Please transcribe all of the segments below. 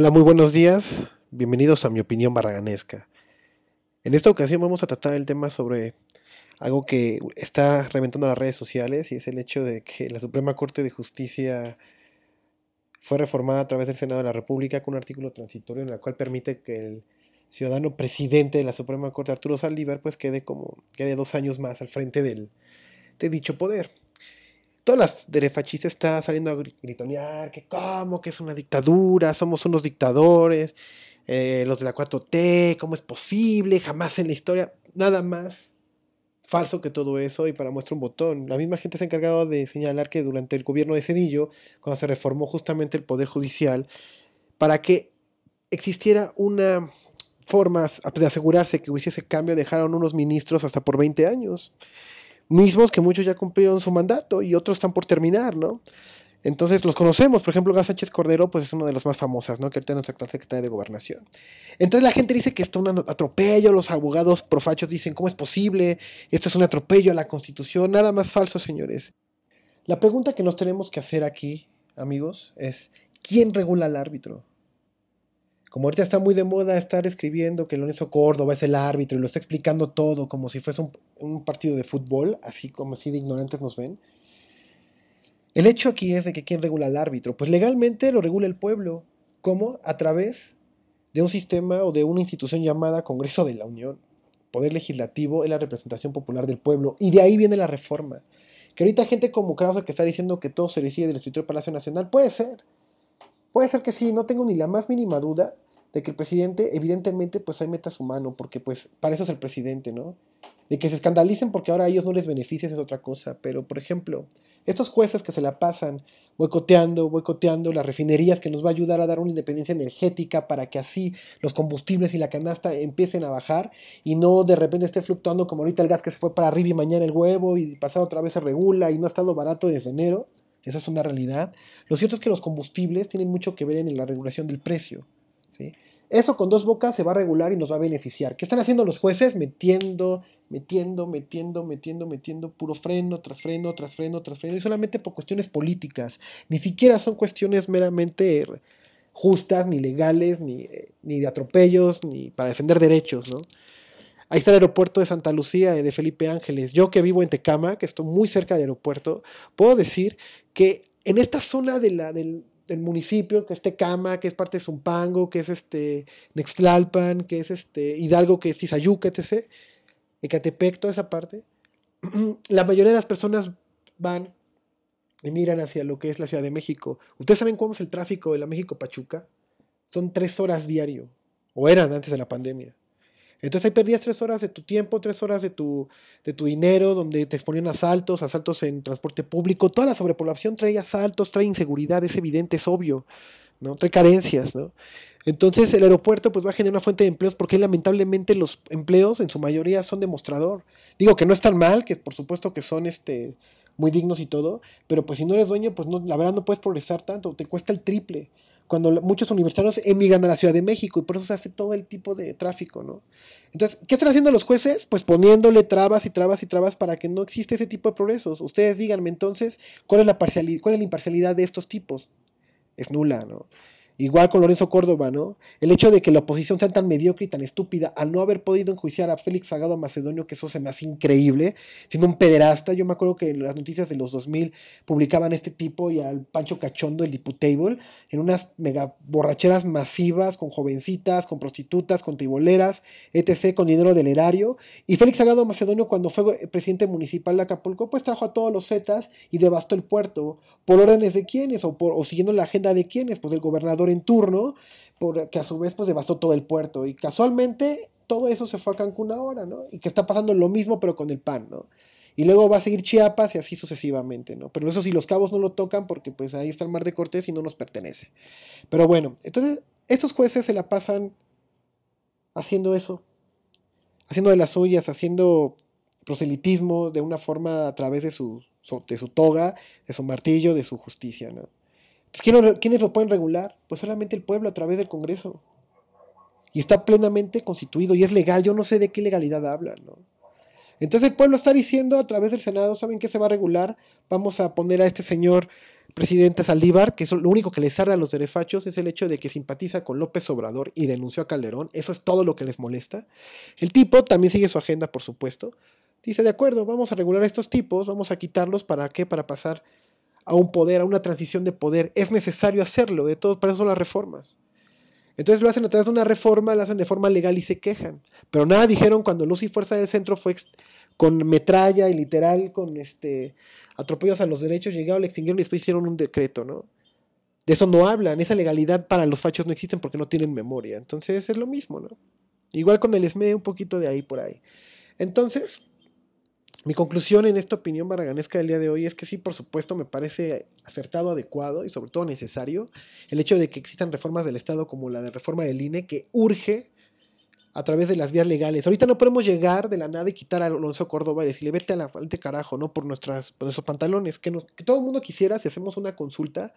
Hola, muy buenos días. Bienvenidos a mi opinión barraganesca. En esta ocasión vamos a tratar el tema sobre algo que está reventando las redes sociales y es el hecho de que la Suprema Corte de Justicia fue reformada a través del Senado de la República con un artículo transitorio en el cual permite que el ciudadano presidente de la Suprema Corte, Arturo Saldívar, pues quede como quede dos años más al frente del, de dicho poder toda la derefachista está saliendo a gritonear que cómo, que es una dictadura, somos unos dictadores, eh, los de la 4T, cómo es posible, jamás en la historia, nada más falso que todo eso y para muestra un botón. La misma gente se ha encargado de señalar que durante el gobierno de Cedillo, cuando se reformó justamente el Poder Judicial, para que existiera una forma de asegurarse que hubiese ese cambio, dejaron unos ministros hasta por 20 años mismos que muchos ya cumplieron su mandato y otros están por terminar, ¿no? Entonces los conocemos, por ejemplo, Gas Sánchez Cordero, pues es una de las más famosas, ¿no? Que ahorita es nuestra actual secretaria de Gobernación. Entonces la gente dice que esto es un atropello, los abogados profachos dicen, ¿cómo es posible? Esto es un atropello a la Constitución, nada más falso, señores. La pregunta que nos tenemos que hacer aquí, amigos, es, ¿quién regula al árbitro? Como ahorita está muy de moda estar escribiendo que Lorenzo Córdoba es el árbitro y lo está explicando todo como si fuese un, partido de fútbol, así como así de ignorantes nos ven. El hecho aquí es de que ¿quién regula al árbitro? Pues legalmente lo regula el pueblo. ¿Cómo? A través de un sistema o de una institución llamada Congreso de la Unión. Poder legislativo es la representación popular del pueblo. Y de ahí viene la reforma. Que ahorita gente como Krause que está diciendo que todo se decide del escritorio del Palacio Nacional, puede ser. Puede ser que sí, no tengo ni la más mínima duda de que el presidente, evidentemente, pues hay meta su mano, porque pues para eso es el presidente, ¿no? De que se escandalicen porque ahora a ellos no les beneficia es otra cosa, pero por ejemplo, estos jueces que se la pasan boicoteando, boicoteando las refinerías que nos va a ayudar a dar una independencia energética para que así los combustibles y la canasta empiecen a bajar y no de repente esté fluctuando como ahorita el gas que se fue para arriba y mañana el huevo y pasado otra vez se regula y no ha estado barato desde enero. Esa es una realidad. Lo cierto es que los combustibles tienen mucho que ver en la regulación del precio. ¿sí? Eso con dos bocas se va a regular y nos va a beneficiar. ¿Qué están haciendo los jueces? Metiendo, metiendo, metiendo, metiendo, metiendo puro freno tras freno, tras freno, tras freno. Y solamente por cuestiones políticas. Ni siquiera son cuestiones meramente justas, ni legales, ni, ni de atropellos, ni para defender derechos, ¿no? Ahí está el aeropuerto de Santa Lucía, de Felipe Ángeles. Yo que vivo en Tecama, que estoy muy cerca del aeropuerto, puedo decir que en esta zona de la, del, municipio, que es Tecama, que es parte de Zumpango, que es este Nextlalpan, que es este Hidalgo, que es Tizayuca, etc., Ecatepec, toda esa parte, la mayoría de las personas van y miran hacia lo que es la Ciudad de México. ¿Ustedes saben cómo es el tráfico de la México-Pachuca? Son tres horas diario, o eran antes de la pandemia. Entonces ahí perdías tres horas de tu tiempo, tres horas de tu, de tu dinero, donde te exponían asaltos, asaltos en transporte público. Toda la sobrepoblación trae asaltos, trae inseguridad, es evidente, es obvio, ¿no? Trae carencias, ¿no? Entonces el aeropuerto pues va a generar una fuente de empleos porque lamentablemente los empleos en su mayoría son demostrador. Digo que no es tan mal, que por supuesto que son este muy dignos y todo, pero pues si no eres dueño, pues la verdad no puedes progresar tanto, te cuesta el triple cuando muchos universitarios emigran a la Ciudad de México y por eso se hace todo el tipo de tráfico, ¿no? Entonces, ¿qué están haciendo los jueces? Pues poniéndole trabas y trabas y trabas para que no existe ese tipo de progresos. Ustedes díganme entonces, ¿cuál es la, parcialidad, cuál es la imparcialidad de estos tipos? Es nula, ¿no? Igual con Lorenzo Córdoba, ¿no? El hecho de que la oposición sea tan mediocre y tan estúpida al no haber podido enjuiciar a Félix Sagado Macedonio, que eso se me hace increíble, siendo un pederasta. Yo me acuerdo que en las noticias de los 2000 publicaban este tipo y al Pancho Cachondo, el diputable, en unas mega borracheras masivas, con jovencitas, con prostitutas, con tiboleras, etc., con dinero del erario. Y Félix Sagado Macedonio, cuando fue presidente municipal de Acapulco, pues trajo a todos los Zetas y devastó el puerto. ¿Por órdenes de quiénes? ¿O, por, o siguiendo la agenda de quiénes? Pues del gobernador en turno, que a su vez pues devastó todo el puerto. Y casualmente todo eso se fue a Cancún ahora, ¿no? Y que está pasando lo mismo pero con el PAN, ¿no? Y luego va a seguir Chiapas y así sucesivamente, ¿no? Pero eso sí, los cabos no lo tocan porque pues ahí está el mar de Cortés y no nos pertenece. Pero bueno, entonces estos jueces se la pasan haciendo eso, haciendo de las suyas, haciendo proselitismo de una forma a través de su, de su toga, de su martillo, de su justicia, ¿no? ¿Quiénes lo pueden regular? Pues solamente el pueblo a través del Congreso. Y está plenamente constituido y es legal. Yo no sé de qué legalidad hablan, ¿no? Entonces el pueblo está diciendo a través del Senado, ¿saben qué se va a regular? Vamos a poner a este señor presidente Saldívar, que lo único que les arda a los derefachos es el hecho de que simpatiza con López Obrador y denunció a Calderón. Eso es todo lo que les molesta. El tipo también sigue su agenda, por supuesto. Dice, de acuerdo, vamos a regular a estos tipos, vamos a quitarlos, ¿para qué? Para pasar a un poder, a una transición de poder. Es necesario hacerlo, de todos, para eso son las reformas. Entonces lo hacen a través de una reforma, lo hacen de forma legal y se quejan. Pero nada dijeron cuando Luz y Fuerza del Centro fue con metralla y literal, con este atropellos a los derechos, llegaron, le extinguieron y después hicieron un decreto, ¿no? De eso no hablan, esa legalidad para los fachos no existen porque no tienen memoria. Entonces es lo mismo, ¿no? Igual con el ESME, un poquito de ahí por ahí. Entonces, mi conclusión en esta opinión barraganesca del día de hoy es que sí, por supuesto, me parece acertado, adecuado y sobre todo necesario el hecho de que existan reformas del Estado como la de reforma del INE que urge a través de las vías legales. Ahorita no podemos llegar de la nada y quitar a Alonso Córdoba y decirle vete a la falta carajo, ¿no? Por, nuestras, por nuestros pantalones. Que, todo el mundo quisiera si hacemos una consulta.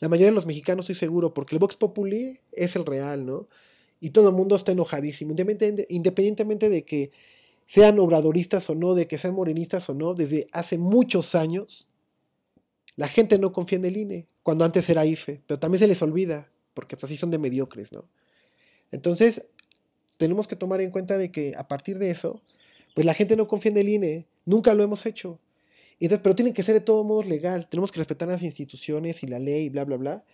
La mayoría de los mexicanos estoy seguro, porque el Vox Populi es el real, ¿no? Y todo el mundo está enojadísimo, independientemente de que sean obradoristas o no, de que sean morenistas o no, desde hace muchos años, la gente no confía en el INE, cuando antes era IFE, pero también se les olvida, porque pues, así son de mediocres, ¿no? Entonces, tenemos que tomar en cuenta de que a partir de eso, pues la gente no confía en el INE, nunca lo hemos hecho. Entonces, pero tiene que ser de todos modos legal, tenemos que respetar las instituciones y la ley, bla, bla, bla.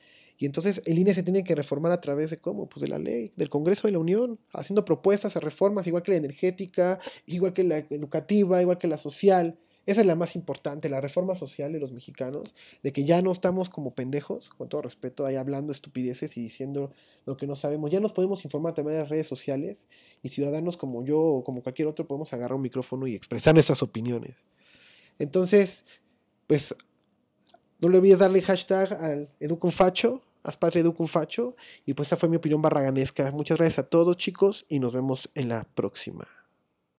Y entonces el INE se tiene que reformar a través de cómo? Pues de la ley, del Congreso de la Unión, haciendo propuestas a reformas, igual que la energética, igual que la educativa, igual que la social. Esa es la más importante, la reforma social de los mexicanos, de que ya no estamos como pendejos, con todo respeto, ahí hablando estupideces y diciendo lo que no sabemos. Ya nos podemos informar también en las redes sociales y ciudadanos como yo o como cualquier otro podemos agarrar un micrófono y expresar nuestras opiniones. Entonces, pues no le olvides darle hashtag al Educonfacho, haz patria Educonfacho, y pues esa fue mi opinión barraganesca. Muchas gracias a todos chicos y nos vemos en la próxima.